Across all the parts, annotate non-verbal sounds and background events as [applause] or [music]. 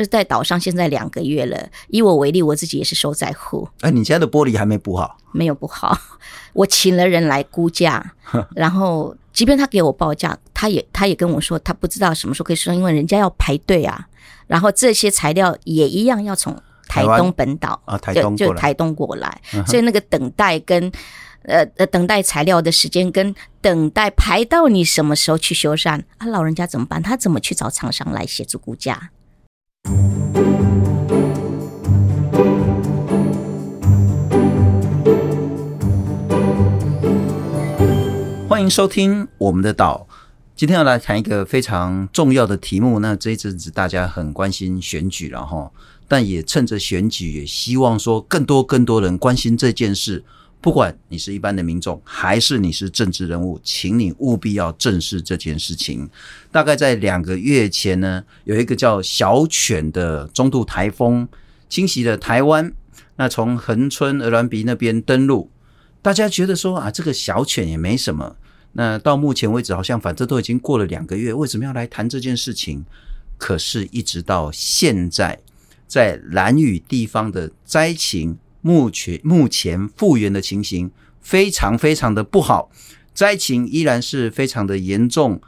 可是，在岛上现在两个月了。以我为例，我自己也是受灾户。哎，你家的玻璃还没补好？没有补好。我请了人来估价，然后即便他给我报价，他也他也跟我说，他不知道什么时候可以收，因为人家要排队啊。然后这些材料也一样要从台东本岛啊，台东就，就台东过来，所以那个等待跟呃呃等待材料的时间跟等待排到你什么时候去修缮啊，老人家怎么办？他怎么去找厂商来协助估价？欢迎收听我们的岛。今天要来谈一个非常重要的题目。那这一阵子大家很关心选举，然后但也趁着选举，也希望说更多更多人关心这件事。不管你是一般的民众，还是你是政治人物，请你务必要正视这件事情。大概在两个月前呢，有一个叫小犬的中度台风侵袭了台湾。那从恒春鹅銮鼻那边登陆，大家觉得说啊，这个小犬也没什么。那到目前为止，好像反正都已经过了两个月，为什么要来谈这件事情？可是，一直到现在，在兰屿地方的灾情。目前目前复原的情形非常非常的不好，灾情依然是非常的严重，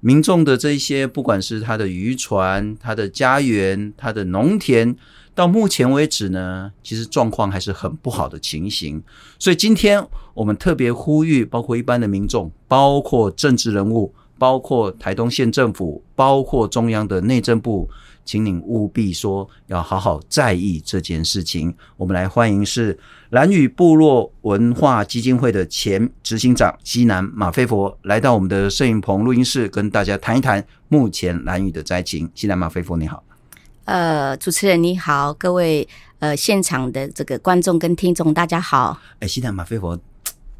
民众的这些不管是他的渔船、他的家园、他的农田，到目前为止呢，其实状况还是很不好的情形。所以今天我们特别呼吁，包括一般的民众，包括政治人物，包括台东县政府，包括中央的内政部。请您务必说要好好在意这件事情。我们来欢迎是蓝屿部落文化基金会的前执行长西南马飞佛来到我们的摄影棚录音室，跟大家谈一谈目前蓝屿的灾情。西南马飞佛，你好。呃，主持人你好，各位呃现场的这个观众跟听众大家好。哎，西南马飞佛。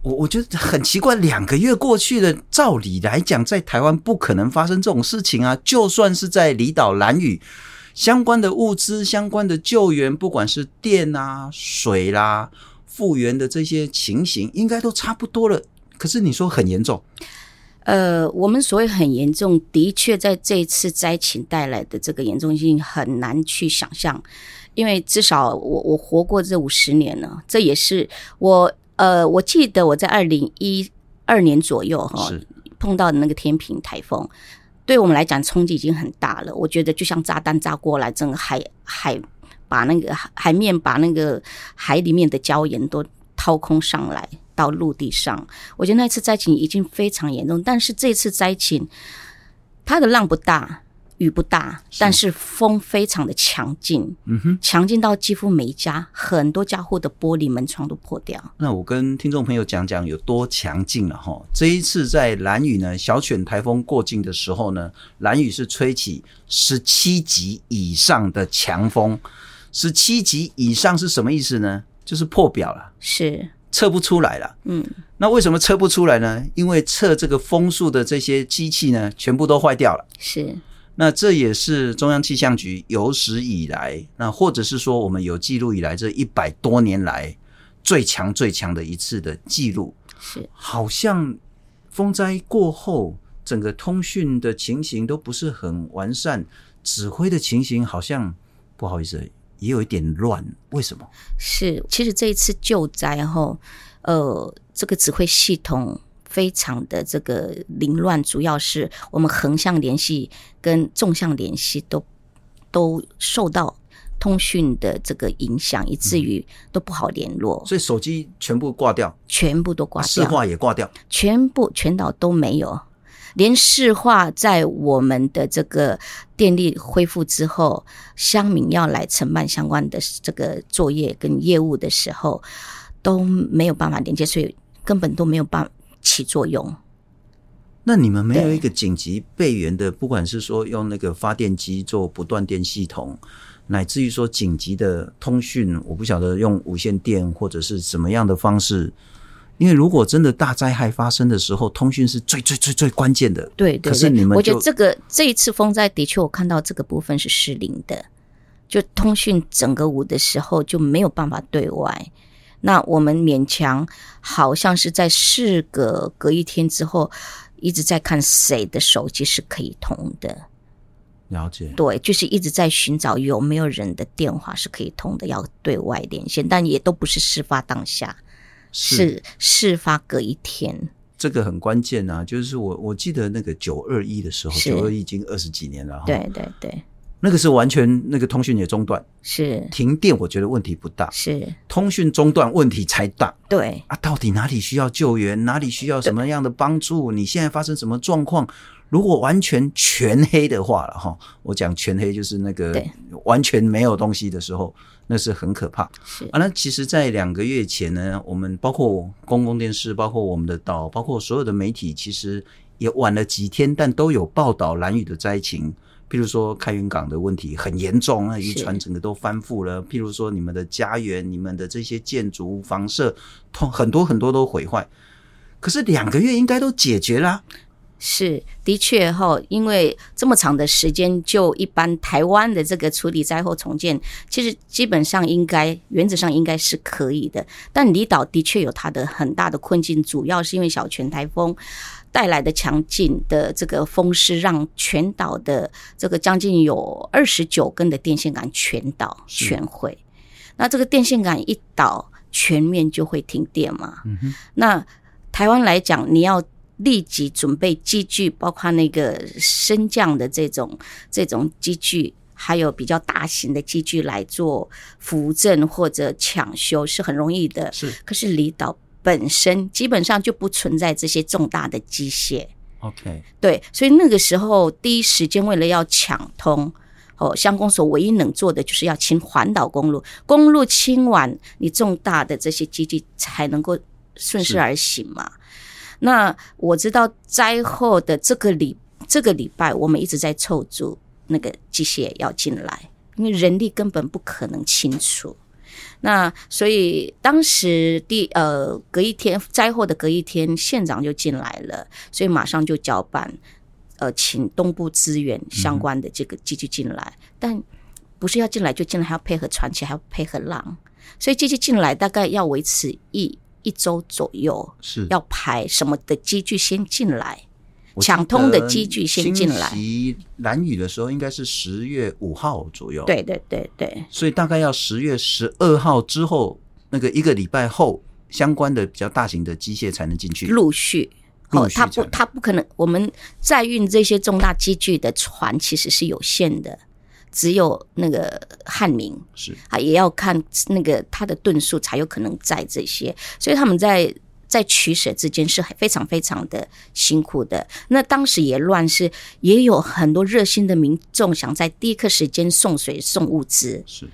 我我觉得很奇怪，两个月过去了，照理来讲，在台湾不可能发生这种事情啊！就算是在离岛兰屿，相关的物资、相关的救援，不管是电啊、水啦、啊、复原的这些情形，应该都差不多了。可是你说很严重？呃，我们所谓很严重，的确在这一次灾情带来的这个严重性很难去想象，因为至少我我活过这五十年了，这也是我。呃，我记得我在二零一二年左右哈，碰到的那个天平台风，对我们来讲冲击已经很大了。我觉得就像炸弹炸过来，整个海海把那个海面把那个海里面的礁岩都掏空上来到陆地上。我觉得那次灾情已经非常严重，但是这次灾情它的浪不大。雨不大，但是风非常的强劲，嗯哼，强劲到几乎每一家很多家户的玻璃门窗都破掉。那我跟听众朋友讲讲有多强劲了哈。这一次在蓝雨呢，小犬台风过境的时候呢，蓝雨是吹起十七级以上的强风。十七级以上是什么意思呢？就是破表了，是测不出来了。嗯，那为什么测不出来呢？因为测这个风速的这些机器呢，全部都坏掉了。是。那这也是中央气象局有史以来，那或者是说我们有记录以来这一百多年来最强最强的一次的记录。是，好像风灾过后，整个通讯的情形都不是很完善，指挥的情形好像不好意思，也有一点乱。为什么？是，其实这一次救灾后，呃，这个指挥系统。非常的这个凌乱，主要是我们横向联系跟纵向联系都都受到通讯的这个影响，以至于都不好联络。所以手机全部挂掉，全部都挂掉，市话也挂掉，全部全岛都没有，连市话在我们的这个电力恢复之后，乡民要来承办相关的这个作业跟业务的时候都没有办法连接，所以根本都没有办法。起作用。那你们没有一个紧急备援的，不管是说用那个发电机做不断电系统，乃至于说紧急的通讯，我不晓得用无线电或者是什么样的方式。因为如果真的大灾害发生的时候，通讯是最最最最关键的。对，对，对，可是你们，我觉得这个这一次风灾的确，我看到这个部分是失灵的，就通讯整个无的时候就没有办法对外。那我们勉强好像是在事隔隔一天之后，一直在看谁的手机是可以通的。了解。对，就是一直在寻找有没有人的电话是可以通的，要对外连线，但也都不是事发当下，是，是事发隔一天。这个很关键啊，就是我我记得那个九二一的时候，九二一已经二十几年了，对对对。那个是完全那个通讯也中断，是停电，我觉得问题不大，是通讯中断问题才大。对啊，到底哪里需要救援，哪里需要什么样的帮助？你现在发生什么状况？如果完全全黑的话了哈，我讲全黑就是那个完全没有东西的时候，那是很可怕。是啊，那其实，在两个月前呢，我们包括公共电视，包括我们的岛，包括所有的媒体，其实也晚了几天，但都有报道兰屿的灾情。譬如说开元港的问题很严重，那渔船整个都翻覆了。譬如说你们的家园、你们的这些建筑、房舍，通很多很多都毁坏。可是两个月应该都解决了。是的确哈，因为这么长的时间，就一般台湾的这个处理灾后重建，其实基本上应该原则上应该是可以的。但离岛的确有它的很大的困境，主要是因为小泉台风。带来的强劲的这个风势，让全岛的这个将近有二十九根的电线杆全倒全毁。那这个电线杆一倒，全面就会停电嘛。嗯。那台湾来讲，你要立即准备机具，包括那个升降的这种这种机具，还有比较大型的机具来做扶正或者抢修，是很容易的。是。可是离岛。本身基本上就不存在这些重大的机械，OK，对，所以那个时候第一时间为了要抢通，哦，乡公所唯一能做的就是要清环岛公路，公路清完，你重大的这些基地才能够顺势而行嘛。那我知道灾后的这个礼这个礼拜，我们一直在凑足那个机械要进来，因为人力根本不可能清除。那所以当时第呃隔一天灾后的隔一天，县长就进来了，所以马上就交办，呃，请东部资源相关的这个机器进来，嗯、但不是要进来就进来，还要配合船期，还要配合浪，所以机器进来大概要维持一一周左右，是。要排什么的机具先进来。抢通的机具先进来。袭兰屿的时候应该是十月五号左右。对对对对。所以大概要十月十二号之后，那个一个礼拜后，相关的比较大型的机械才能进去。陆续。哦，他不，他不可能。我们载运这些重大机具的船其实是有限的，只有那个汉明是啊，也要看那个他的吨数才有可能载这些，所以他们在。在取舍之间是非常非常的辛苦的。那当时也乱世，也有很多热心的民众想在第一刻时间送水送物资。是。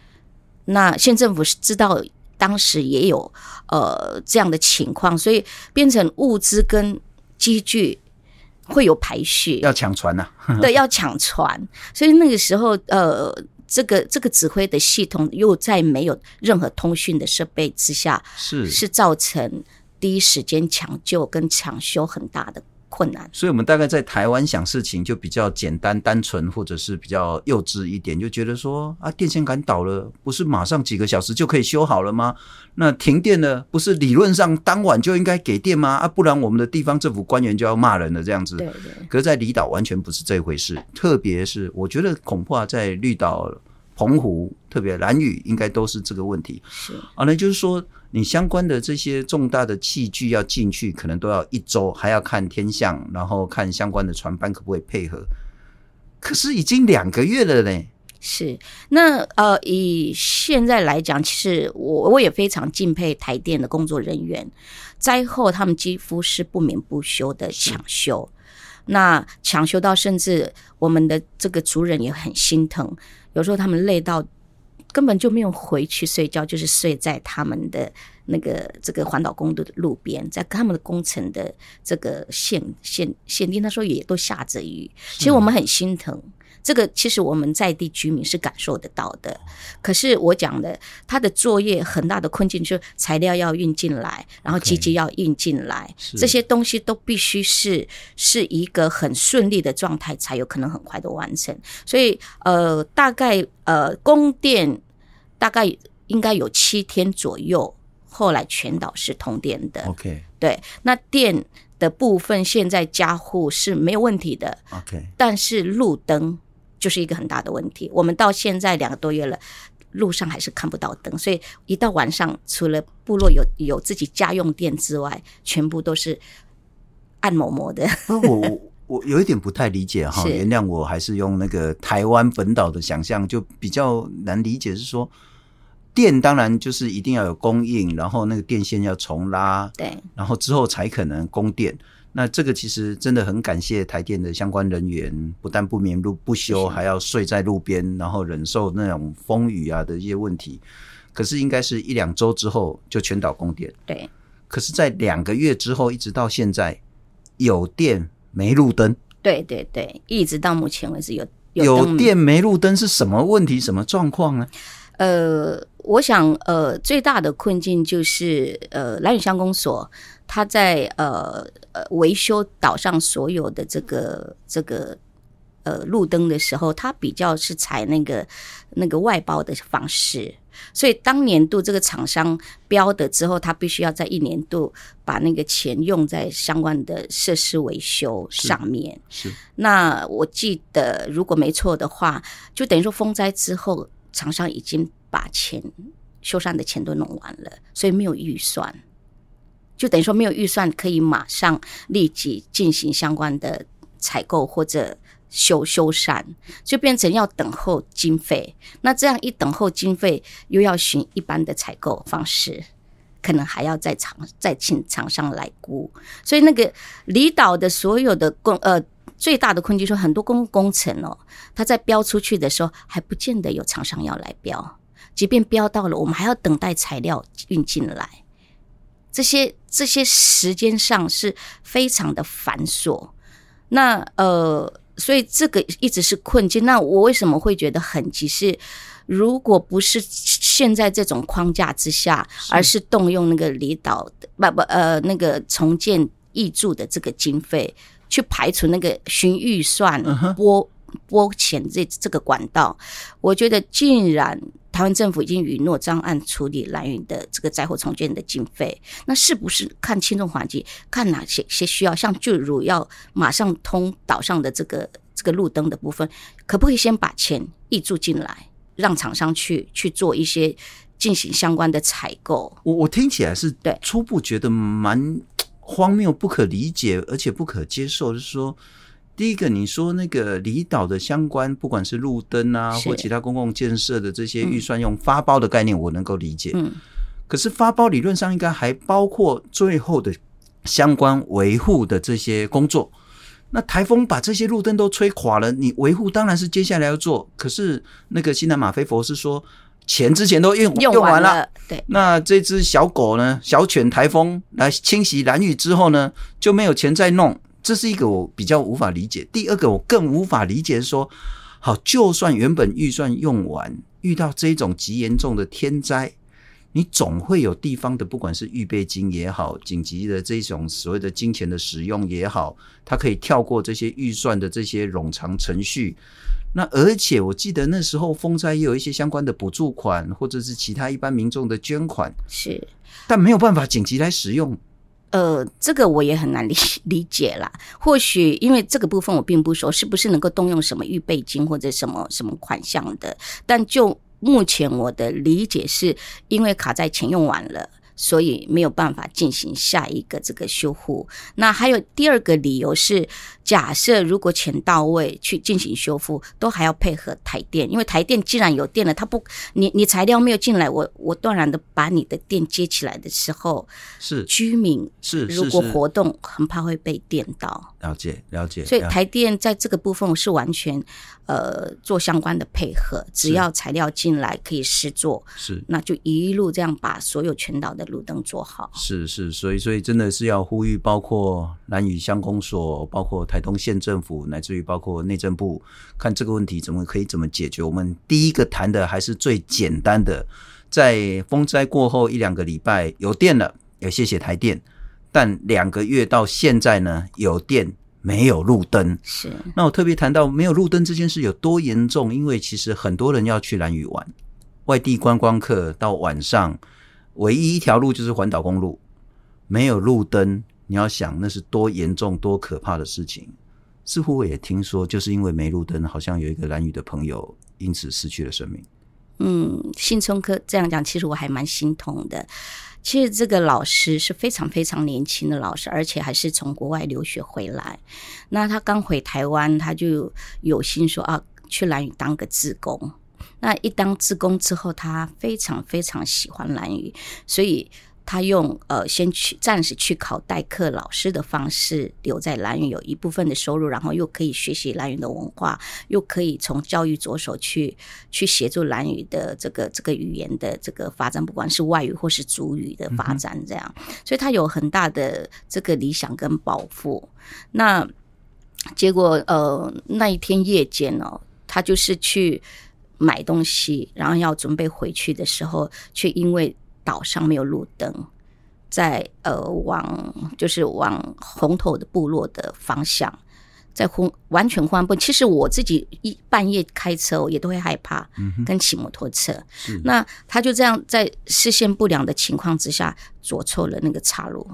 那县政府是知道当时也有呃这样的情况，所以变成物资跟机具会有排序，要抢船呐、啊。[laughs] 对，要抢船。所以那个时候，呃，这个这个指挥的系统又在没有任何通讯的设备之下，是是造成。第一时间抢救跟抢修很大的困难，所以我们大概在台湾想事情就比较简单单纯，或者是比较幼稚一点，就觉得说啊，电线杆倒了，不是马上几个小时就可以修好了吗？那停电了，不是理论上当晚就应该给电吗？啊，不然我们的地方政府官员就要骂人了，这样子。对对。可是，在离岛完全不是这回事，特别是我觉得恐怕在绿岛、澎湖，特别蓝屿，应该都是这个问题。是啊，那就是说。你相关的这些重大的器具要进去，可能都要一周，还要看天象，然后看相关的船班可不可以配合。可是已经两个月了呢。是，那呃，以现在来讲，其实我我也非常敬佩台电的工作人员，灾后他们几乎是不眠不休的抢修，那抢修到甚至我们的这个族人也很心疼，有时候他们累到。根本就没有回去睡觉，就是睡在他们的那个这个环岛公路的路边，在他们的工程的这个限限限定，那时候也都下着雨。其实我们很心疼，这个其实我们在地居民是感受得到的。可是我讲的，他的作业很大的困境就是材料要运进来，然后机器要运进来，okay, 这些东西都必须是是一个很顺利的状态，才有可能很快的完成。所以呃，大概呃供电。大概应该有七天左右，后来全岛是通电的。OK，对，那电的部分现在加户是没有问题的。OK，但是路灯就是一个很大的问题。我们到现在两个多月了，路上还是看不到灯，所以一到晚上，除了部落有有自己家用电之外，全部都是暗蒙蒙的。我我我有一点不太理解哈，原谅我还是用那个台湾本岛的想象，就比较难理解，是说。电当然就是一定要有供应，然后那个电线要重拉，对，然后之后才可能供电。那这个其实真的很感谢台电的相关人员，不但不眠路不休，还要睡在路边，然后忍受那种风雨啊的一些问题。可是应该是一两周之后就全岛供电，对。可是，在两个月之后，一直到现在有电没路灯，对对对，一直到目前为止有有，有电没路灯是什么问题？什么状况呢？呃，我想，呃，最大的困境就是，呃，兰屿乡公所，他在呃呃维修岛上所有的这个这个呃路灯的时候，他比较是采那个那个外包的方式，所以当年度这个厂商标的之后，他必须要在一年度把那个钱用在相关的设施维修上面。是，是那我记得如果没错的话，就等于说风灾之后。厂商已经把钱修缮的钱都弄完了，所以没有预算，就等于说没有预算可以马上立即进行相关的采购或者修修缮，就变成要等候经费。那这样一等候经费，又要循一般的采购方式，可能还要再厂再请厂商来估。所以那个离岛的所有的工呃。最大的困境说，很多公共工程哦，它在标出去的时候还不见得有厂商要来标，即便标到了，我们还要等待材料运进来，这些这些时间上是非常的繁琐。那呃，所以这个一直是困境。那我为什么会觉得很急？是如果不是现在这种框架之下，而是动用那个离岛的不不呃那个重建挹注的这个经费。去排除那个循预算拨拨钱这这个管道，我觉得竟然台湾政府已经允诺专案处理兰屿的这个灾后重建的经费，那是不是看轻重缓急，看哪些些需要，像就如要马上通岛上的这个这个路灯的部分，可不可以先把钱挹注进来，让厂商去去做一些进行相关的采购？我我听起来是对初步觉得蛮。荒谬、不可理解，而且不可接受，就是说，第一个，你说那个离岛的相关，不管是路灯啊，或其他公共建设的这些预算用发包的概念，我能够理解。嗯，可是发包理论上应该还包括最后的相关维护的这些工作。那台风把这些路灯都吹垮了，你维护当然是接下来要做。可是那个西南马菲佛是说。钱之前都用用完了，对。那这只小狗呢？小犬台风来侵袭蓝屿之后呢，就没有钱再弄。这是一个我比较无法理解。第二个我更无法理解说，好，就算原本预算用完，遇到这种极严重的天灾，你总会有地方的，不管是预备金也好，紧急的这种所谓的金钱的使用也好，它可以跳过这些预算的这些冗长程序。那而且我记得那时候风灾也有一些相关的补助款，或者是其他一般民众的捐款，是，但没有办法紧急来使用。呃，这个我也很难理 [laughs] 理解啦。或许因为这个部分我并不熟，是不是能够动用什么预备金或者什么什么款项的？但就目前我的理解是，因为卡在钱用完了。所以没有办法进行下一个这个修护。那还有第二个理由是，假设如果钱到位去进行修复，都还要配合台电，因为台电既然有电了，它不，你你材料没有进来，我我断然的把你的电接起来的时候，是居民是如果活动很怕会被电到。了解了解。所以台电在这个部分是完全呃做相关的配合，只要材料进来可以试做，是那就一路这样把所有全岛的。路灯做好是是，所以所以真的是要呼吁，包括蓝屿乡公所，包括台东县政府，乃至于包括内政部，看这个问题怎么可以怎么解决。我们第一个谈的还是最简单的，在风灾过后一两个礼拜有电了，也谢谢台电。但两个月到现在呢，有电没有路灯。是，那我特别谈到没有路灯这件事有多严重，因为其实很多人要去兰屿玩，外地观光客到晚上。唯一一条路就是环岛公路，没有路灯，你要想那是多严重、多可怕的事情。似乎我也听说，就是因为没路灯，好像有一个兰屿的朋友因此失去了生命。嗯，信聪哥这样讲，其实我还蛮心痛的。其实这个老师是非常非常年轻的老师，而且还是从国外留学回来。那他刚回台湾，他就有心说啊，去兰屿当个志工。那一当志工之后，他非常非常喜欢兰屿，所以。他用呃，先去暂时去考代课老师的方式留在兰屿，有一部分的收入，然后又可以学习兰屿的文化，又可以从教育着手去去协助兰屿的这个这个语言的这个发展，不管是外语或是主语的发展，这样，所以他有很大的这个理想跟抱负。那结果呃，那一天夜间哦，他就是去买东西，然后要准备回去的时候，却因为。岛上没有路灯，在呃往就是往红头的部落的方向，在昏完全昏暗不。其实我自己一半夜开车，我也都会害怕，跟骑摩托车。嗯、那他就这样在视线不良的情况之下，左错了那个岔路，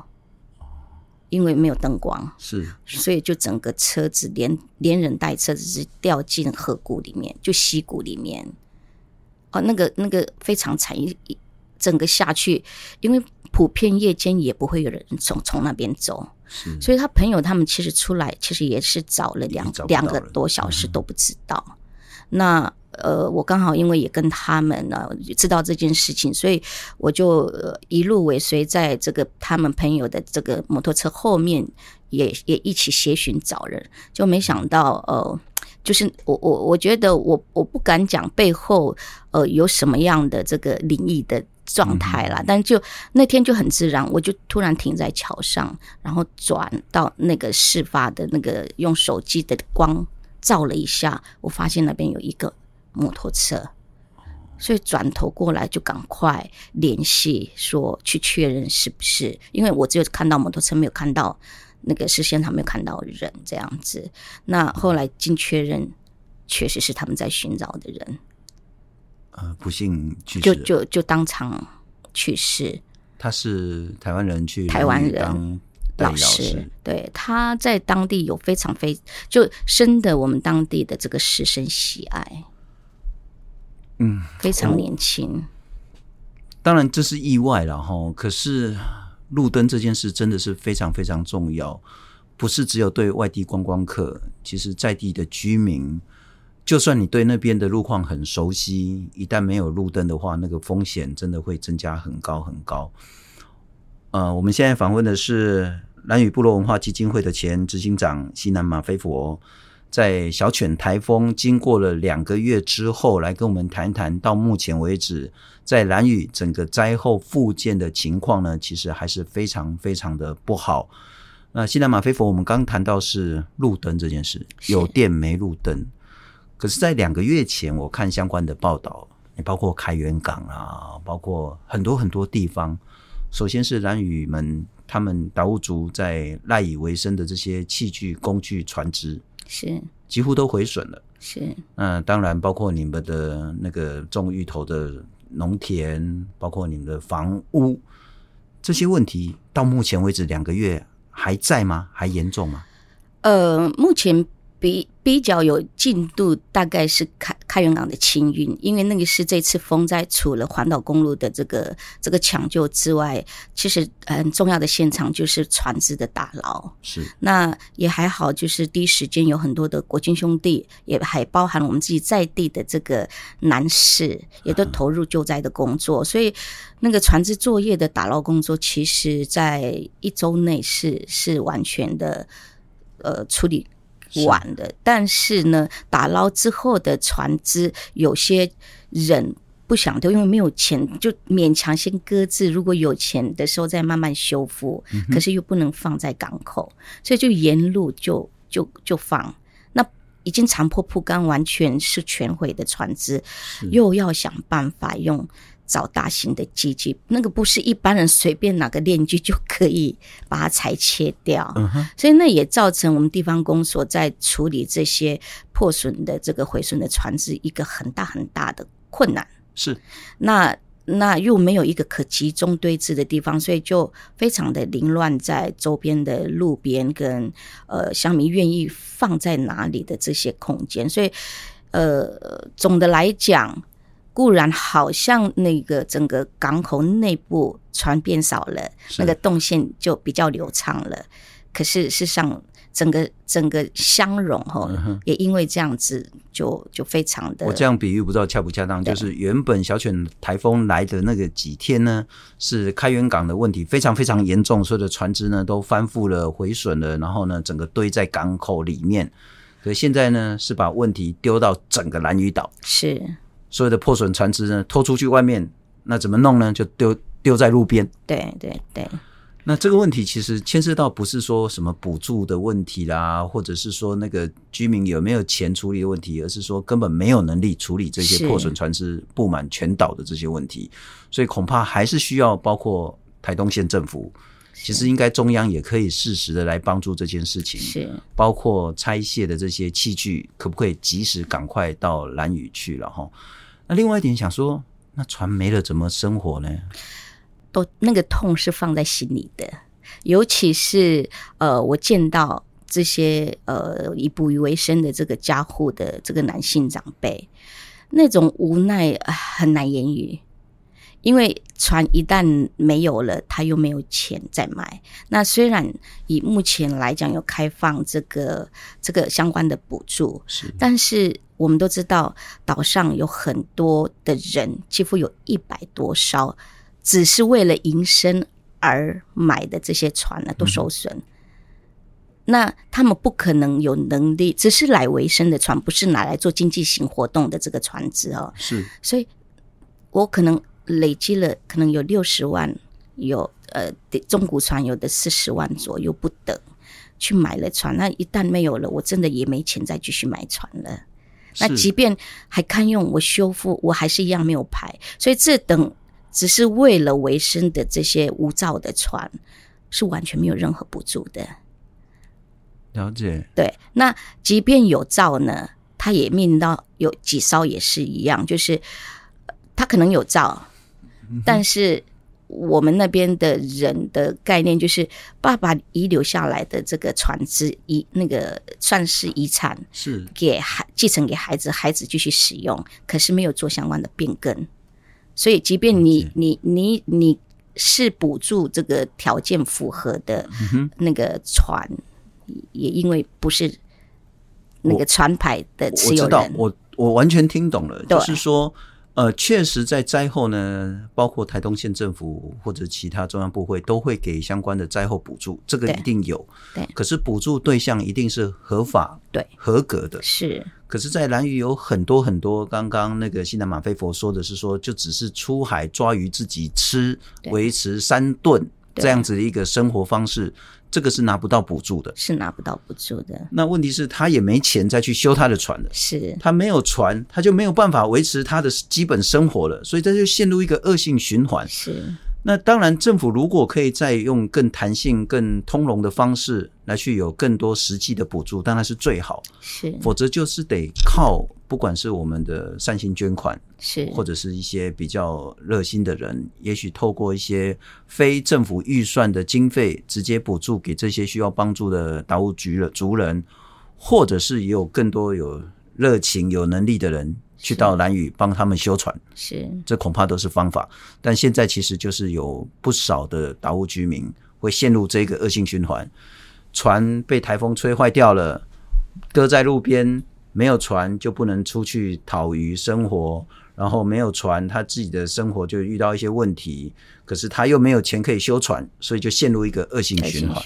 因为没有灯光，是，所以就整个车子连连人带车子是掉进河谷里面，就溪谷里面。哦，那个那个非常惨一。整个下去，因为普遍夜间也不会有人从从那边走，所以他朋友他们其实出来，其实也是找了两两个多小时都不知道。嗯、那呃，我刚好因为也跟他们呢知道这件事情，所以我就一路尾随在这个他们朋友的这个摩托车后面也，也也一起协寻找人，就没想到呃。就是我我我觉得我我不敢讲背后呃有什么样的这个灵异的状态啦，嗯、但就那天就很自然，我就突然停在桥上，然后转到那个事发的那个用手机的光照了一下，我发现那边有一个摩托车，所以转头过来就赶快联系说去确认是不是，因为我只有看到摩托车，没有看到。那个视线他没有看到人这样子，那后来经确认，确实是他们在寻找的人。呃，不幸去世，就就就当场去世。他是台湾人去台湾人老师，对，他在当地有非常非就深得我们当地的这个师生喜爱。嗯，非常年轻。哦，当然这是意外了哈，可是。路灯这件事真的是非常非常重要，不是只有对外地观光客，其实在地的居民，就算你对那边的路况很熟悉，一旦没有路灯的话，那个风险真的会增加很高很高。呃，我们现在访问的是兰屿部落文化基金会的前执行长西南马菲佛。在小犬台风经过了两个月之后，来跟我们谈谈到目前为止在兰屿整个灾后复建的情况呢，其实还是非常非常的不好。那西南马菲佛，我们刚谈到是路灯这件事，有电没路灯。可是，在两个月前，我看相关的报道，也包括开元港啊，包括很多很多地方。首先是兰屿们，他们达悟族在赖以为生的这些器具、工具、船只。是几乎都毁损了，是嗯、呃，当然包括你们的那个种芋头的农田，包括你们的房屋，这些问题到目前为止两个月还在吗？还严重吗？呃，目前。比比较有进度，大概是开开源港的清运，因为那个是这次风灾除了环岛公路的这个这个抢救之外，其实很重要的现场就是船只的打捞。是，那也还好，就是第一时间有很多的国军兄弟，也还包含我们自己在地的这个男士，也都投入救灾的工作，嗯、所以那个船只作业的打捞工作，其实在一周内是是完全的呃处理。晚的，但是呢，打捞之后的船只，有些人不想丢，因为没有钱，就勉强先搁置。如果有钱的时候再慢慢修复，嗯、可是又不能放在港口，所以就沿路就就就放。那已经残破不堪，完全是全毁的船只，又要想办法用。找大型的机器，那个不是一般人随便拿个链锯就可以把它裁切掉，嗯、哼。所以那也造成我们地方公所在处理这些破损的这个毁损的船只一个很大很大的困难。是，那那又没有一个可集中堆置的地方，所以就非常的凌乱在周边的路边跟呃乡民愿意放在哪里的这些空间，所以呃总的来讲，固然好像那个整个港口内部船变少了，那个动线就比较流畅了，可是事实上。整个整个相融哈，也因为这样子就就非常的。我这样比喻不知道恰不恰当，就是原本小犬台风来的那个几天呢，是开元港的问题非常非常严重，所有的船只呢都翻覆了、毁损了，然后呢整个堆在港口里面。所以现在呢是把问题丢到整个兰屿岛，是所有的破损船只呢拖出去外面，那怎么弄呢？就丢丢在路边。对对对。那这个问题其实牵涉到不是说什么补助的问题啦，或者是说那个居民有没有钱处理的问题，而是说根本没有能力处理这些破损船只布满全岛的这些问题，所以恐怕还是需要包括台东县政府，其实应该中央也可以适时的来帮助这件事情，是包括拆卸的这些器具，可不可以及时赶快到兰屿去了哈？那另外一点想说，那船没了怎么生活呢？都那个痛是放在心里的，尤其是呃，我见到这些呃以捕鱼为生的这个家户的这个男性长辈，那种无奈很难言语。因为船一旦没有了，他又没有钱再买。那虽然以目前来讲有开放这个这个相关的补助，是，但是我们都知道岛上有很多的人，几乎有一百多艘。只是为了营生而买的这些船呢，都受损。嗯。那他们不可能有能力，只是来维生的船，不是拿来做经济型活动的这个船只哦。是，所以我可能累积了，可能有六十万，有呃中古船有的四十万左右不等，去买了船。那一旦没有了，我真的也没钱再继续买船了。那即便还堪用，我修复，我还是一样没有排。所以这等。只是为了维生的这些无照的船，是完全没有任何补助的。了解。对，那即便有照呢，他也面临到有几艘也是一样，就是他可能有照，嗯，但是我们那边的人的概念就是，爸爸遗留下来的这个船只遗那个算是遗产，是给孩继承给孩子，孩子继续使用，可是没有做相关的变更。所以，即便你你你你是补助这个条件符合的那个船，也因为不是那个船牌的持有人，我知道，我我完全听懂了，就是说。呃，确实，在灾后呢，包括台东县政府或者其他中央部会都会给相关的灾后补助，这个一定有。对，可是补助对象一定是合法、对合格的。是。可是，在兰屿有很多很多，刚刚那个西南马飞佛说的是说，就只是出海抓鱼自己吃，维持三顿这样子的一个生活方式。这个是拿不到补助的，是拿不到补助的。那问题是，他也没钱再去修他的船了，是他没有船，他就没有办法维持他的基本生活了，所以这就陷入一个恶性循环。是。那当然，政府如果可以再用更弹性、更通融的方式来去有更多实际的补助，当然是最好。是，否则就是得靠不管是我们的善心捐款，是或者是一些比较热心的人，也许透过一些非政府预算的经费，直接补助给这些需要帮助的达悟局的族人，或者是也有更多有热情、有能力的人。去到兰屿帮他们修船，是。这恐怕都是方法。但现在其实就是有不少的岛务居民会陷入这个恶性循环，船被台风吹坏掉了，搁在路边，没有船就不能出去讨鱼生活，然后没有船，他自己的生活就遇到一些问题，可是他又没有钱可以修船，所以就陷入一个恶性循环。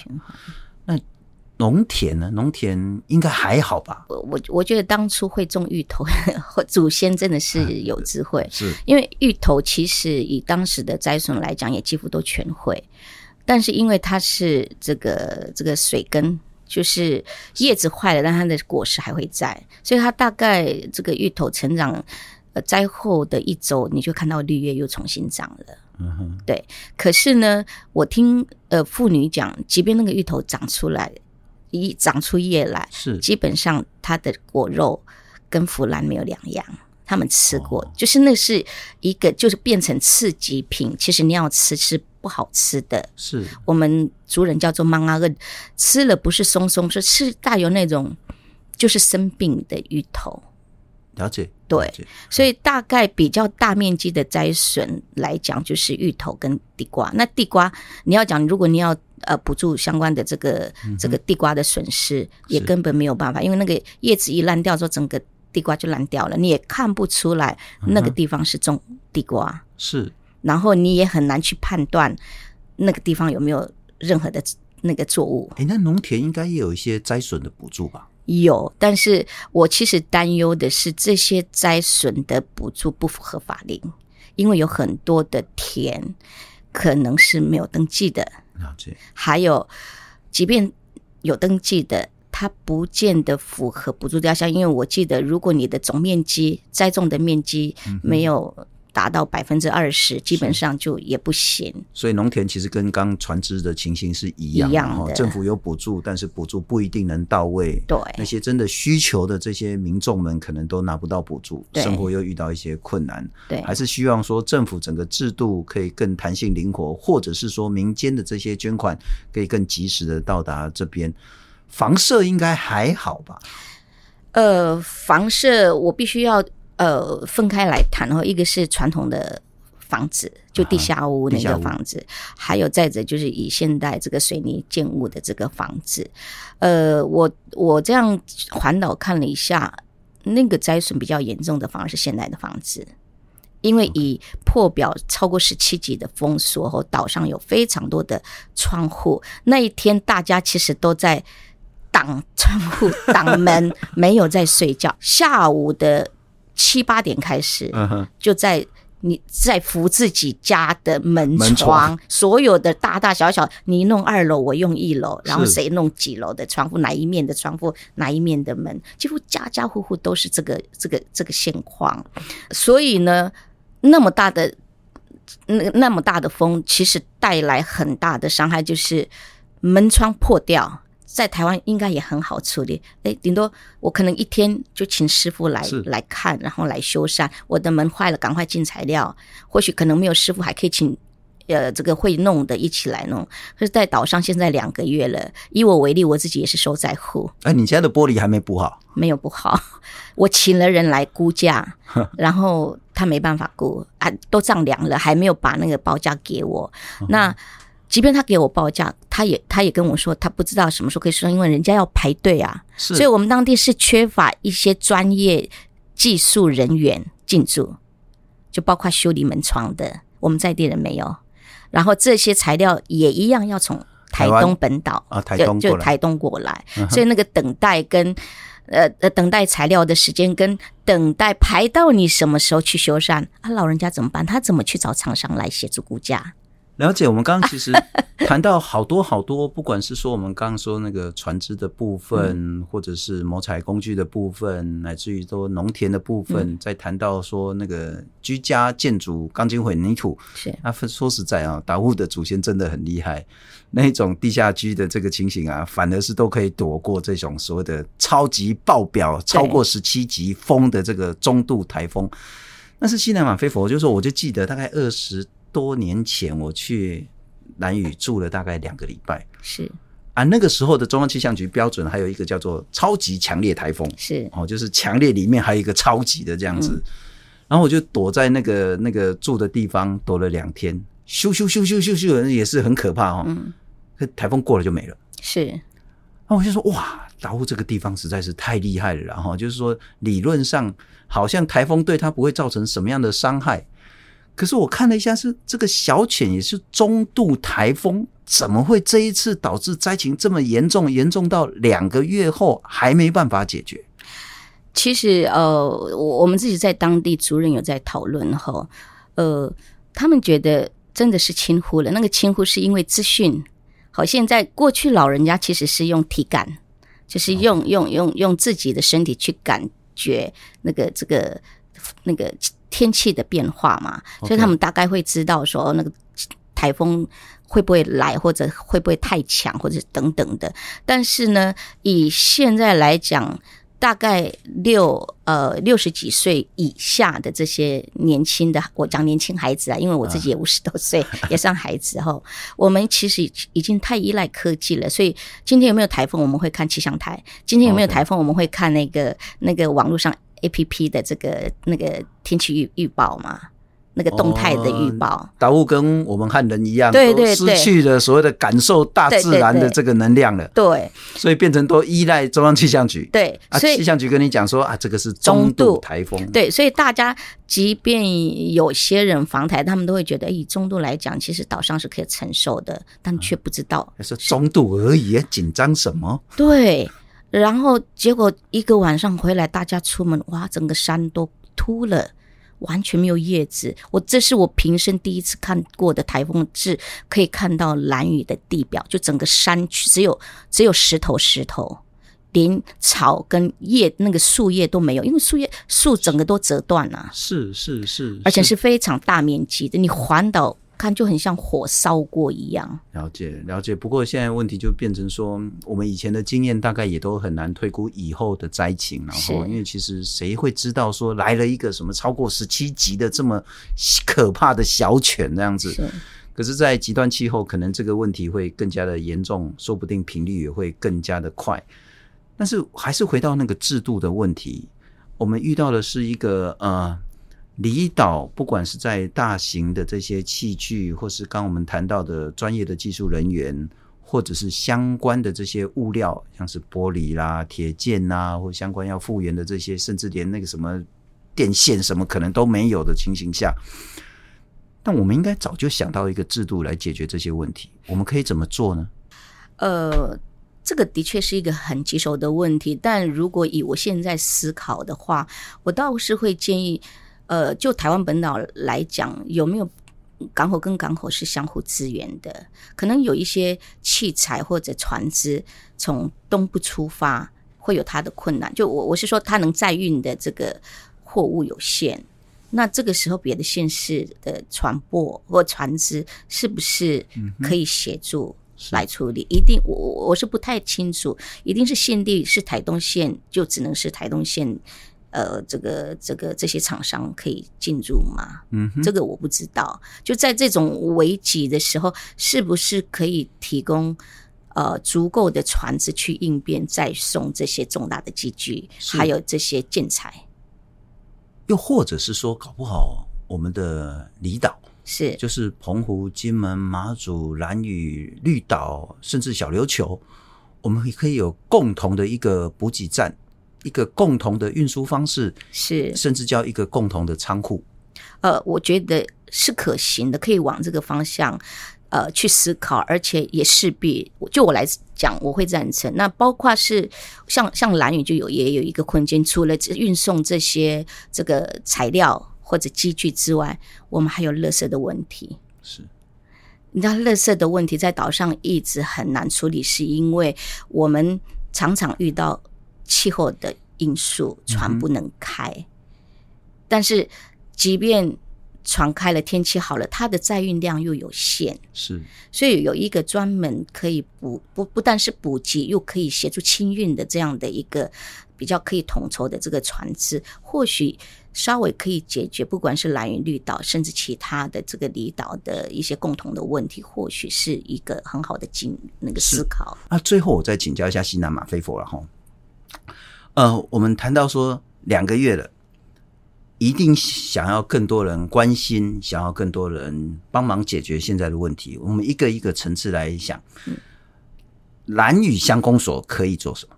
那。农田呢？农田应该还好吧？我我我觉得当初会种芋头，[laughs] 祖先真的是有智慧。嗯、是，因为芋头其实以当时的灾损来讲，也几乎都全毁。但是因为它是这个这个水根，就是叶子坏了，但它的果实还会在，所以它大概这个芋头成长，呃，灾后的一周，你就看到绿叶又重新长了。嗯哼，对。可是呢，我听呃妇女讲，即便那个芋头长出来。一长出叶来，是基本上它的果肉跟腐烂没有两样，他们吃过，哦、就是那是一个就是变成刺激品，其实你要吃是不好吃的。是我们族人叫做芒阿个，吃了不是松松，是吃带有那种就是生病的芋头。了解，对，所以大概比较大面积的摘笋来讲，就是芋头跟地瓜。那地瓜你要讲，如果你要呃补助相关的这个、嗯、这个地瓜的损失，也根本没有办法，因为那个叶子一烂掉之后，整个地瓜就烂掉了，你也看不出来那个地方是种地瓜。嗯、是，然后你也很难去判断那个地方有没有任何的那个作物。哎，那农田应该也有一些摘损的补助吧？有，但是我其实担忧的是这些摘损的补助不符合法令，因为有很多的田可能是没有登记的。了解。还有，即便有登记的，它不见得符合补助雕像，因为我记得，如果你的总面积栽种的面积没有。达到百分之二十，基本上就也不行。所以农田其实跟刚船只的情形是一样的，一样的。政府有补助，但是补助不一定能到位。对，那些真的需求的这些民众们，可能都拿不到补助，生活又遇到一些困难。对，还是希望说政府整个制度可以更弹性灵活，或者是说民间的这些捐款可以更及时的到达这边。房舍应该还好吧？呃，房舍我必须要。呃，分开来谈，然后一个是传统的房子，就地下屋那个房子，还有再者就是以现代这个水泥建物的这个房子。呃，我我这样环岛看了一下，那个灾损比较严重的反而是现代的房子，因为以破表超过十七级的封锁后，岛上有非常多的窗户，那一天大家其实都在挡窗户、挡门，没有在睡觉。下午的。七八点开始，就在你在扶自己家的门窗，门窗所有的大大小小，你弄二楼，我用一楼，然后谁弄几楼的窗户，哪一面的窗户，哪一面的门，几乎家家户户都是这个这个这个现况。所以呢，那么大的那那么大的风，其实带来很大的伤害，就是门窗破掉。在台湾应该也很好处理，诶，顶多我可能一天就请师傅来是来看，然后来修缮。我的门坏了，赶快进材料。或许可能没有师傅，还可以请呃这个会弄的一起来弄。可是，在岛上现在两个月了，以我为例，我自己也是受灾户。哎，你家的玻璃还没补好？没有补好，[laughs] 我请了人来估价，[laughs] 然后他没办法估啊，都丈量了，还没有把那个报价给我。那。即便他给我报价，他也他也跟我说，他不知道什么时候可以收，因为人家要排队啊。是所以我们当地是缺乏一些专业技术人员进驻，就包括修理门窗的，我们在地人没有。然后这些材料也一样要从台东本岛啊，台东就，就台东过来，嗯、所以那个等待跟呃呃等待材料的时间跟等待排到你什么时候去修缮啊，老人家怎么办？他怎么去找厂商来协助估价？了解，我们刚刚其实 [laughs] 谈到好多好多，不管是说我们刚刚说那个船只的部分，嗯、或者是谋采工具的部分，乃至于说农田的部分，嗯、再谈到说那个居家建筑钢筋混凝土，是那说实在啊，达悟的祖先真的很厉害，那种地下居的这个情形啊，反而是都可以躲过这种所谓的超级爆表超过十七级风的这个中度台风。那是西南马菲佛，就是说我就记得大概二十。多年前我去南屿住了大概两个礼拜，是。啊，那个时候的中央气象局标准还有一个叫做超级强烈台风，是。哦，就是强烈里面还有一个超级的这样子，嗯、然后我就躲在那个那个住的地方躲了两天，咻咻咻咻咻咻，也是很可怕哦。嗯，台风过了就没了，是，那我就说哇，达悟这个地方实在是太厉害了，然后就是说理论上好像台风对它不会造成什么样的伤害。可是我看了一下，是这个小犬也是中度台风，怎么会这一次导致灾情这么严重？严重到两个月后还没办法解决？其实，呃，我我们自己在当地族人有在讨论后，呃，他们觉得真的是轻忽了。那个轻忽是因为资讯好，现在过去老人家其实是用体感，就是用、用用用自己的身体去感觉那个这个那个。天气的变化嘛，所以他们大概会知道说那个台风会不会来，或者会不会太强，或者等等的。但是呢，以现在来讲，大概六呃六十几岁以下的这些年轻的，我讲年轻孩子啊，因为我自己也五十多岁，啊、也算孩子哈。我们其实已经太依赖科技了，所以今天有没有台风，我们会看气象台；今天有没有台风，我们会看那个.那个网络上 APP 的这个那个天气预预报嘛。那个动态的预报，导物、哦、跟我们汉人一样，对对对，失去了所谓的感受大自然的这个能量了，对，所以变成都依赖中央气象局，对，啊、气象局跟你讲说啊，这个是中度。台风，对，所以大家即便有些人防台，他们都会觉得以中度来讲，其实岛上是可以承受的，但却不知道，是中度而已，紧张什么？对，然后结果一个晚上回来，大家出门哇，整个山都秃了。完全没有叶子，我这是我平生第一次看过的台风，是可以看到蓝雨的地表，就整个山区只有只有石头石头，连草跟叶那个树叶都没有，因为树叶树整个都折断了，是是是，是是而且是非常大面积的，你环岛。看就很像火烧过一样。了解了解，不过现在问题就变成说，我们以前的经验大概也都很难推估以后的灾情，然后因为其实谁会知道说来了一个什么超过十七级的这么可怕的小犬这样子？是。可是，在极端气候，可能这个问题会更加的严重，说不定频率也会更加的快。但是还是回到那个制度的问题，我们遇到的是一个呃。离岛不管是在大型的这些器具，或是刚我们谈到的专业的技术人员，或者是相关的这些物料，像是玻璃啦、铁件呐，或相关要复原的这些，甚至连那个什么电线什么可能都没有的情形下，但我们应该早就想到一个制度来解决这些问题。我们可以怎么做呢？呃，这个的确是一个很棘手的问题，但如果以我现在思考的话，我倒是会建议。呃，就台湾本岛来讲，有没有港口跟港口是相互支援的？可能有一些器材或者船只从东部出发，会有它的困难。就我我是说，它能载运的这个货物有限，那这个时候别的县市的船舶或船只是不是可以协助来处理？嗯、一定，我我是不太清楚，一定是限地是台东县，就只能是台东县。呃，这个这个这些厂商可以进入吗？嗯哼，这个我不知道。就在这种危急的时候，是不是可以提供呃足够的船只去应变，再送这些重大的机具，还有这些建材？又或者是说，搞不好我们的离岛是就是澎湖、金门、马祖、兰屿、绿岛，甚至小琉球，我们可以有共同的一个补给站。一个共同的运输方式是，甚至叫一个共同的仓库。呃，我觉得是可行的，可以往这个方向呃去思考，而且也势必就我来讲，我会赞成。那包括是像像蓝宇就有也有一个空间，除了运送这些这个材料或者机具之外，我们还有垃圾的问题。是，你知道垃圾的问题在岛上一直很难处理，是因为我们常常遇到。气候的因素，船不能开。嗯、但是，即便船开了，天气好了，它的载运量又有限。是，所以有一个专门可以补不不但是补给，又可以协助清运的这样的一个比较可以统筹的这个船只，或许稍微可以解决，不管是兰屿绿岛，甚至其他的这个离岛的一些共同的问题，或许是一个很好的经那个思考。那最后，我再请教一下西南马飞佛了哈。呃，我们谈到说两个月了，一定想要更多人关心，想要更多人帮忙解决现在的问题。我们一个一个层次来想，嗯，兰屿乡公所可以做什么？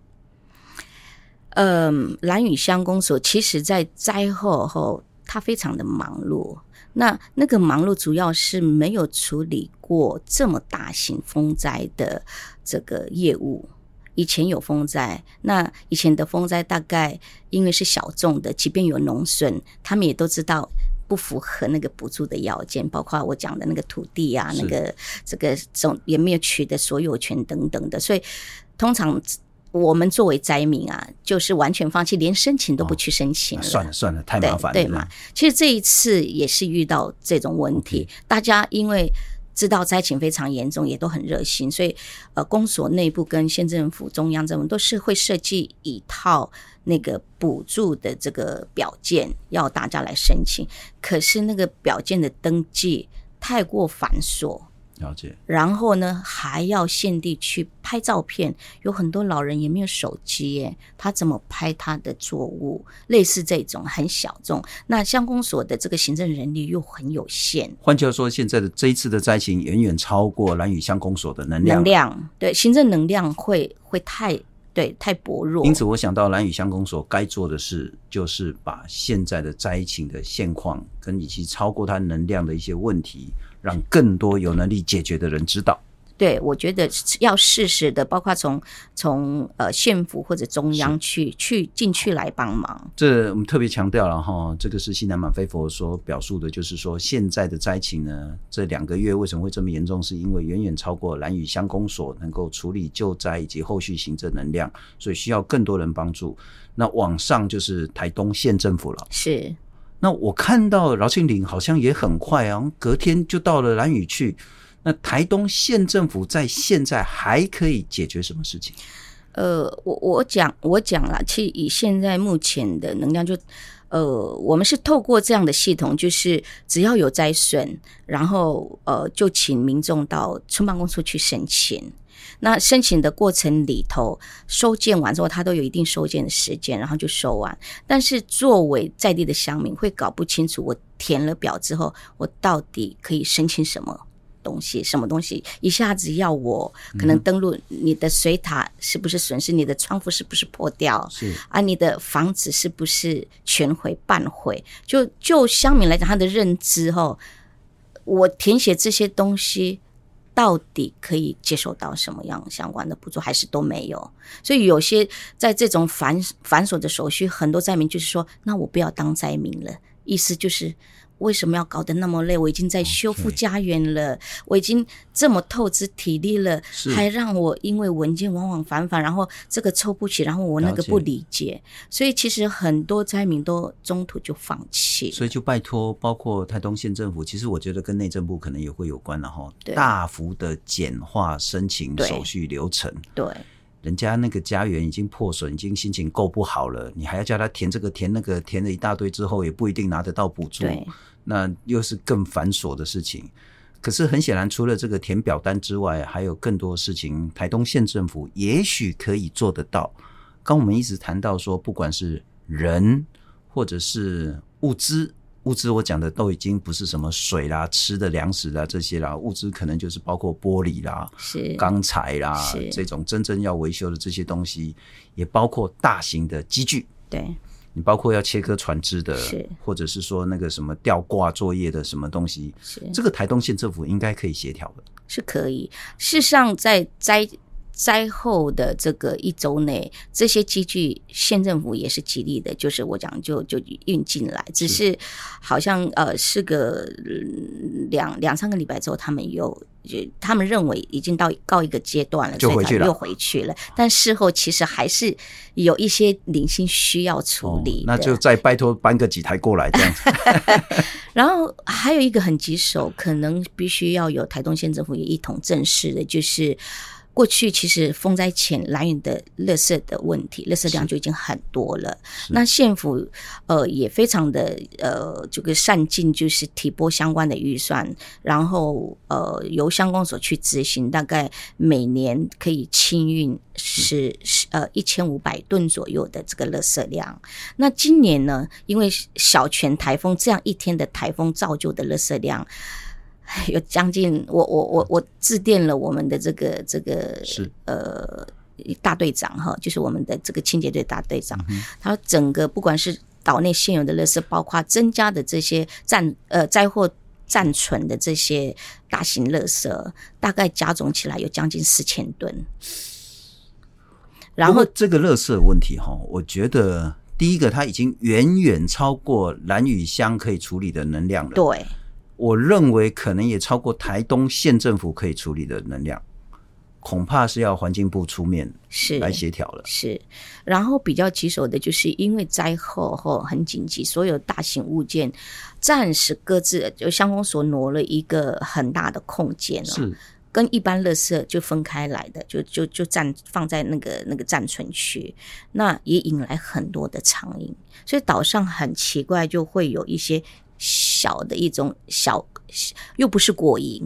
呃，蓝雨乡公所其实在灾后后，他非常的忙碌。那那个忙碌主要是没有处理过这么大型风灾的这个业务。以前有风灾，那以前的风灾大概因为是小众的，即便有农损，他们也都知道不符合那个补助的要件，包括我讲的那个土地啊，是那个这个总也没有取得所有权等等的，所以通常我们作为灾民啊，就是完全放弃，连申请都不去申请了。哦，算了算了，太麻烦了，对，对嘛？其实这一次也是遇到这种问题，Okay. 大家因为。知道灾情非常严重，也都很热心，所以呃，公所内部跟县政府、中央政府都是会设计一套那个补助的这个表件，要大家来申请。可是那个表件的登记太过繁琐。了解，然后呢，还要现地去拍照片，有很多老人也没有手机耶，他怎么拍他的作物？类似这种很小众，那乡公所的这个行政人力又很有限。换句话说，现在的这一次的灾情远远超过兰屿乡公所的能量，能量对行政能量会会太对太薄弱。因此，我想到蓝屿乡公所该做的事，就是把现在的灾情的现况跟以及超过它能量的一些问题。让更多有能力解决的人知道。对，我觉得要适时的，包括从从呃县府或者中央去去进去来帮忙。这我们特别强调了哈，这个是西南满飞佛所表述的，就是说现在的灾情呢，这两个月为什么会这么严重？是因为远远超过蓝屿乡公所能够处理救灾以及后续行政能量，所以需要更多人帮助。那往上就是台东县政府了。是。那我看到饶庆铃好像也很快啊，隔天就到了兰屿去。那台东县政府在现在还可以解决什么事情？呃，我我讲我讲了，其实以现在目前的能量就，呃，我们是透过这样的系统，就是只要有灾损，然后呃，就请民众到村办公处去申请。那申请的过程里头，收件完之后，他都有一定收件的时间，然后就收完。但是作为在地的乡民，会搞不清楚，我填了表之后，我到底可以申请什么东西？什么东西一下子要我可能登录你的水塔是不是损失？你的窗户是不是破掉？是啊，你的房子是不是全毁半毁？就就乡民来讲，他的认知哦，我填写这些东西。到底可以接受到什么样相关的补助，还是都没有？所以有些在这种繁繁琐的手续，很多灾民就是说：“那我不要当灾民了。”意思就是。为什么要搞得那么累？我已经在修复家园了，我已经这么透支体力了，还让我因为文件往往反反，然后这个凑不起，然后我那个不理解，所以其实很多灾民都中途就放弃。所以就拜托，包括台东县政府，其实我觉得跟内政部可能也会有关，然后大幅的简化申请手续流程。对。人家那个家园已经破损，已经心情够不好了，你还要叫他填这个填那个，填了一大堆之后，也不一定拿得到补助。那又是更繁琐的事情。可是很显然，除了这个填表单之外，还有更多事情，台东县政府也许可以做得到。刚我们一直谈到说，不管是人或者是物资。物资我讲的都已经不是什么水啦、吃的粮食啦这些啦，物资可能就是包括玻璃啦、是。钢材啦这种真正要维修的这些东西，也包括大型的机具。对，你包括要切割船只的，是。或者是说那个什么吊挂作业的什么东西，是。这个台东县政府应该可以协调的，是可以。事实上，在灾灾后的这个一周内，这些机具县政府也是极力的，就是我讲就就运进来，只是好像呃是个两两三个礼拜之后，他们又就他们认为已经到告一个阶段了，就回去了，又回去了。但事后其实还是有一些零星需要处理，哦，那就再拜托搬个几台过来这样子。[laughs] 然后还有一个很棘手，可能必须要有台东县政府也一同正视的，就是。过去其实风灾前兰屿的垃圾的问题，垃圾量就已经很多了。那县府呃也非常的呃这个善尽，就是提拨相关的预算，然后呃由乡公所去执行，大概每年可以清运是呃一千五百吨左右的这个垃圾量。那今年呢，因为小泉台风这样一天的台风造就的垃圾量。有将近，我我我我致电了我们的这个这个是呃大队长哈，就是我们的这个清洁队大队长，嗯，他整个不管是岛内现有的垃圾，包括增加的这些暂呃灾后暂存的这些大型垃圾，大概加总起来有将近四千吨。然后这个垃圾问题哈，我觉得第一个它已经远远超过蓝雨乡可以处理的能量了。对。我认为可能也超过台东县政府可以处理的能量，恐怕是要环境部出面是来协调了。是，然后比较棘手的就是因为灾后后很紧急，所有大型物件暂时搁置，就乡公所挪了一个很大的空间哦。是。跟一般垃圾就分开来的，就就就暂放在那个那个暂存区，那也引来很多的苍蝇，所以岛上很奇怪，就会有一些小的一种小，又不是果蝇，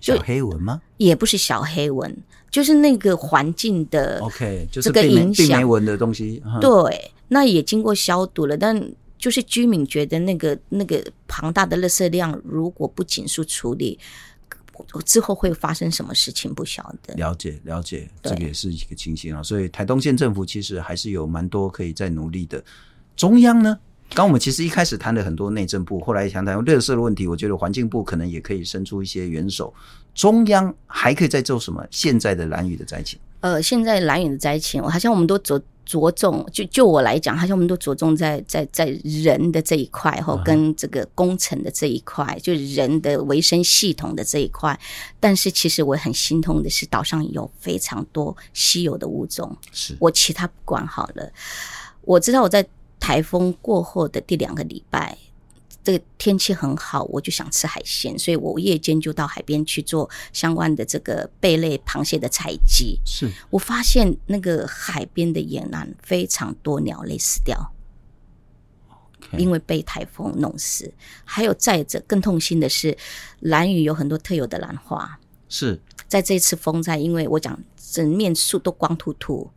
小黑蚊吗？也不是小黑蚊，就是那个环境的 OK，就是这个影响蚊的东西。对，那也经过消毒了，但就是居民觉得那个那个庞大的垃圾量，如果不紧速处理。之后会发生什么事情不晓得。了解了解，这个也是一个情形啊。所以台东县政府其实还是有蛮多可以再努力的。中央呢，刚我们其实一开始谈了很多内政部，后来想谈绿色的问题，我觉得环境部可能也可以伸出一些援手。中央还可以再做什么？现在的兰屿的灾情？呃，现在兰屿的灾情，好像我们都着。着重就就我来讲，好像我们都着重在在在人的这一块，哈，跟这个工程的这一块，就是人的维生系统的这一块。但是其实我很心痛的是，岛上有非常多稀有的物种，是我其他不管好了。我知道我在台风过后的第两个礼拜。这个天气很好，我就想吃海鲜，所以我夜间就到海边去做相关的这个贝类、螃蟹的采集。是我发现那个海边的沿岸非常多鸟类死掉因为被台风弄死。还有再者更痛心的是，兰屿有很多特有的兰花。是在这次风灾，因为我讲整面树都光秃秃，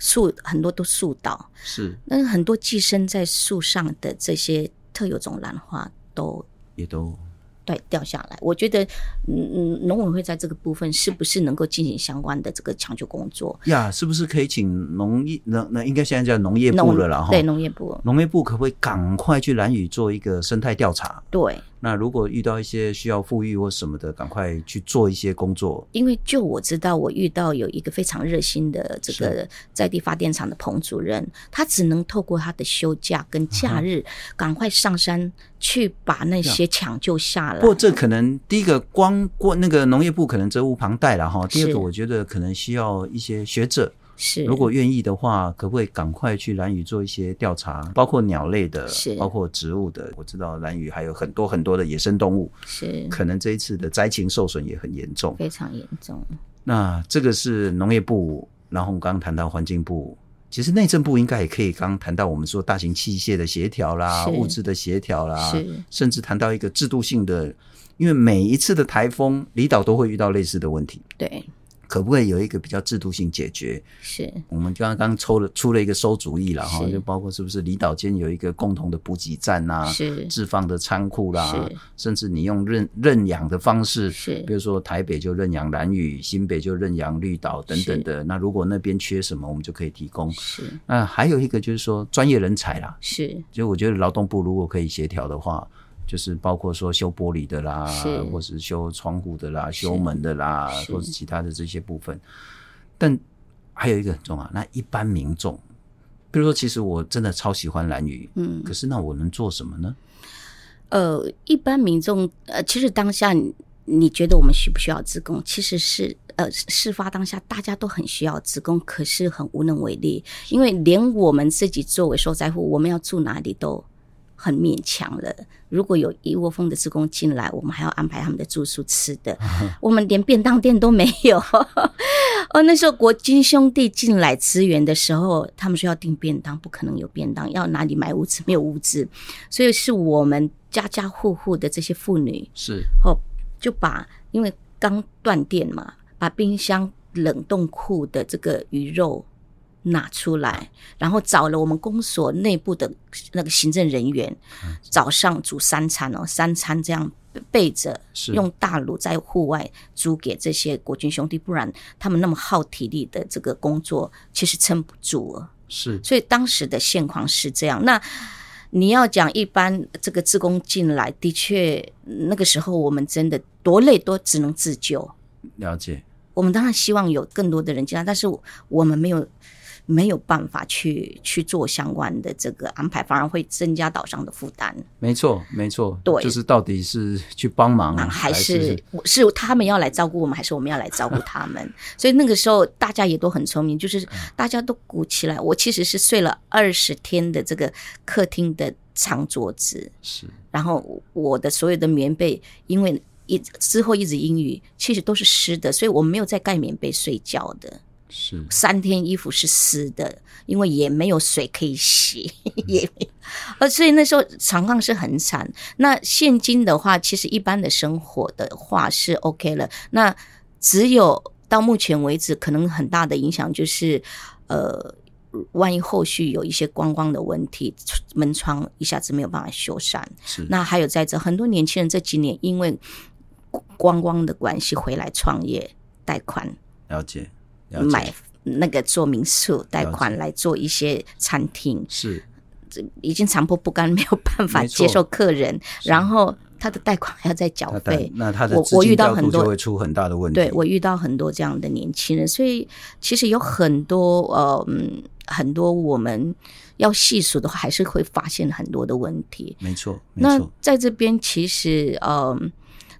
树很多都树倒。是那很多寄生在树上的这些。特有种兰花都也都对掉下来，我觉得，嗯嗯，农委会在这个部分是不是能够进行相关的这个抢救工作呀？是不是可以请农业那那应该现在叫农业部了啦？哈，对，农业部，农业部可不可以赶快去兰屿做一个生态调查？对。那如果遇到一些需要富裕或什么的，赶快去做一些工作。因为就我知道，我遇到有一个非常热心的这个在地发电厂的彭主任，他只能透过他的休假跟假日，赶快上山去把那些抢救下来。不过这可能第一个光过那个农业部可能责无旁贷了哈。第二个我觉得可能需要一些学者。是，如果愿意的话，可不可以赶快去兰屿做一些调查，包括鸟类的，是，包括植物的。我知道兰屿还有很多很多的野生动物，是，可能这一次的灾情受损也很严重，非常严重。那这个是农业部，然后我们刚刚谈到环境部，其实内政部应该也可以。刚刚谈到我们说大型器械的协调啦，物资的协调啦，是，甚至谈到一个制度性的，因为每一次的台风，离岛都会遇到类似的问题。对。可不可以有一个比较制度性解决？是，我们刚刚抽了出了一个馊主意了哈，就包括是不是离岛间有一个共同的补给站呐、啊，是置放的仓库啦，甚至你用认认养的方式，是，比如说台北就认养兰屿，新北就认养绿岛等等的。那如果那边缺什么，我们就可以提供。是，那还有一个就是说专业人才啦，是，就我觉得劳动部如果可以协调的话。就是包括说修玻璃的啦，或是修窗户的啦，修门的啦，或是其他的这些部分。但还有一个很重要，那一般民众，比如说，其实我真的超喜欢兰屿，嗯，可是那我能做什么呢？呃，一般民众，呃，其实当下你觉得我们需不需要自工？其实是，呃，事发当下大家都很需要志工，可是很无能为力，因为连我们自己作为受灾户，我们要住哪里都。很勉强了。如果有一窝蜂的职工进来，我们还要安排他们的住宿、吃的。我们连便当店都没有。[laughs] 哦，那时候国军兄弟进来支援的时候，他们说要订便当，不可能有便当，要哪里买物资？没有物资，所以是我们家家户户的这些妇女是哦，就把因为刚断电嘛，把冰箱冷冻库的这个鱼肉。拿出来，然后找了我们公所内部的那个行政人员，早上煮三餐哦，三餐这样备着，用大炉在户外煮给这些国军兄弟，不然他们那么耗体力的这个工作，其实撑不住啊。是，所以当时的现况是这样。那你要讲一般这个自工进来，的确那个时候我们真的多累都只能自救。了解。我们当然希望有更多的人进来，但是我们没有。没有办法去去做相关的这个安排，反而会增加岛上的负担。没错，没错，对，就是到底是去帮忙，还是是他们要来照顾我们，还是我们要来照顾他们？[laughs] 所以那个时候大家也都很聪明，就是大家都鼓起来。我其实是睡了二十天的这个客厅的长桌子，是，然后我的所有的棉被，因为一之后一直阴雨，其实都是湿的，所以我没有在盖棉被睡觉的。是三天衣服是湿的，因为也没有水可以洗，[laughs] 也没有，呃，所以那时候常况是很惨。那现今的话，其实一般的生活的话是 OK 了。那只有到目前为止，可能很大的影响就是，呃，万一后续有一些光光的问题，门窗一下子没有办法修缮。是。那还有在这很多年轻人这几年因为光光的关系回来创业贷款。了解。买那个做民宿贷款来做一些餐厅，是。已经残破不堪，没有办法接受客人，然后他的贷款还要再缴费，那他的资金调度就会出很大的问题。对，我遇到很多这样的年轻人，所以其实有很多呃嗯很多我们要细数的话，还是会发现很多的问题。没错，那在这边其实呃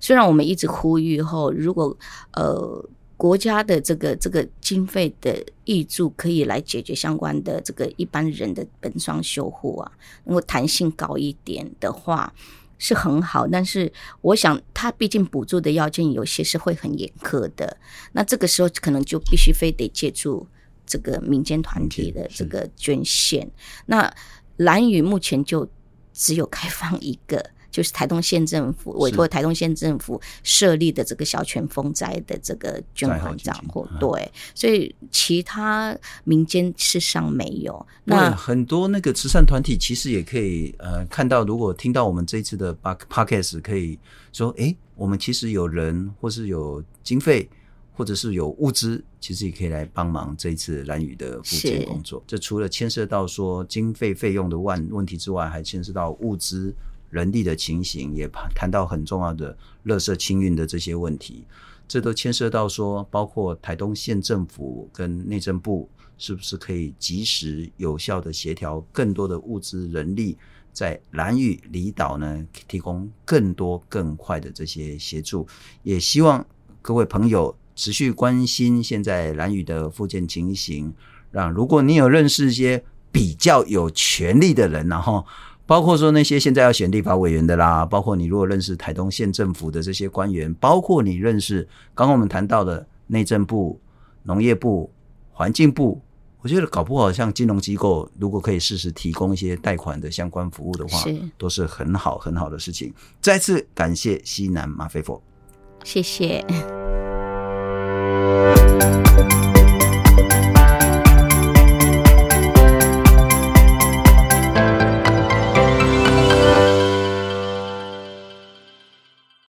虽然我们一直呼吁后，如果呃。国家的这个这个经费的挹注，可以来解决相关的这个一般人的本双修护啊，如果弹性高一点的话是很好。但是我想，它毕竟补助的要件有些是会很严苛的。那这个时候可能就必须非得借助这个民间团体的这个捐献。那兰屿目前就只有开放一个。就是台东县政府委托台东县政府设立的这个小泉风灾的这个捐款账户，对，所以其他民间事实上没有。那很多那个慈善团体其实也可以呃看到，如果听到我们这一次的 podcast 可以说，哎，我们其实有人或是有经费，或者是有物资，其实也可以来帮忙这一次兰屿的复建工作。这除了牵涉到说经费费用的问问题之外，还牵涉到物资。人力的情形，也谈到很重要的垃圾清运的这些问题，这都牵涉到说，包括台东县政府跟内政部是不是可以及时有效的协调更多的物资人力，在兰屿离岛呢，提供更多更快的这些协助。也希望各位朋友持续关心现在兰屿的复建情形，让如果你有认识一些比较有权力的人，然后。包括说那些现在要选立法委员的啦，包括你如果认识台东县政府的这些官员，包括你认识刚刚我们谈到的内政部、农业部、环境部，我觉得搞不好像金融机构如果可以适时提供一些贷款的相关服务的话，是都是很好很好的事情。再次感谢西南马菲佛，谢谢。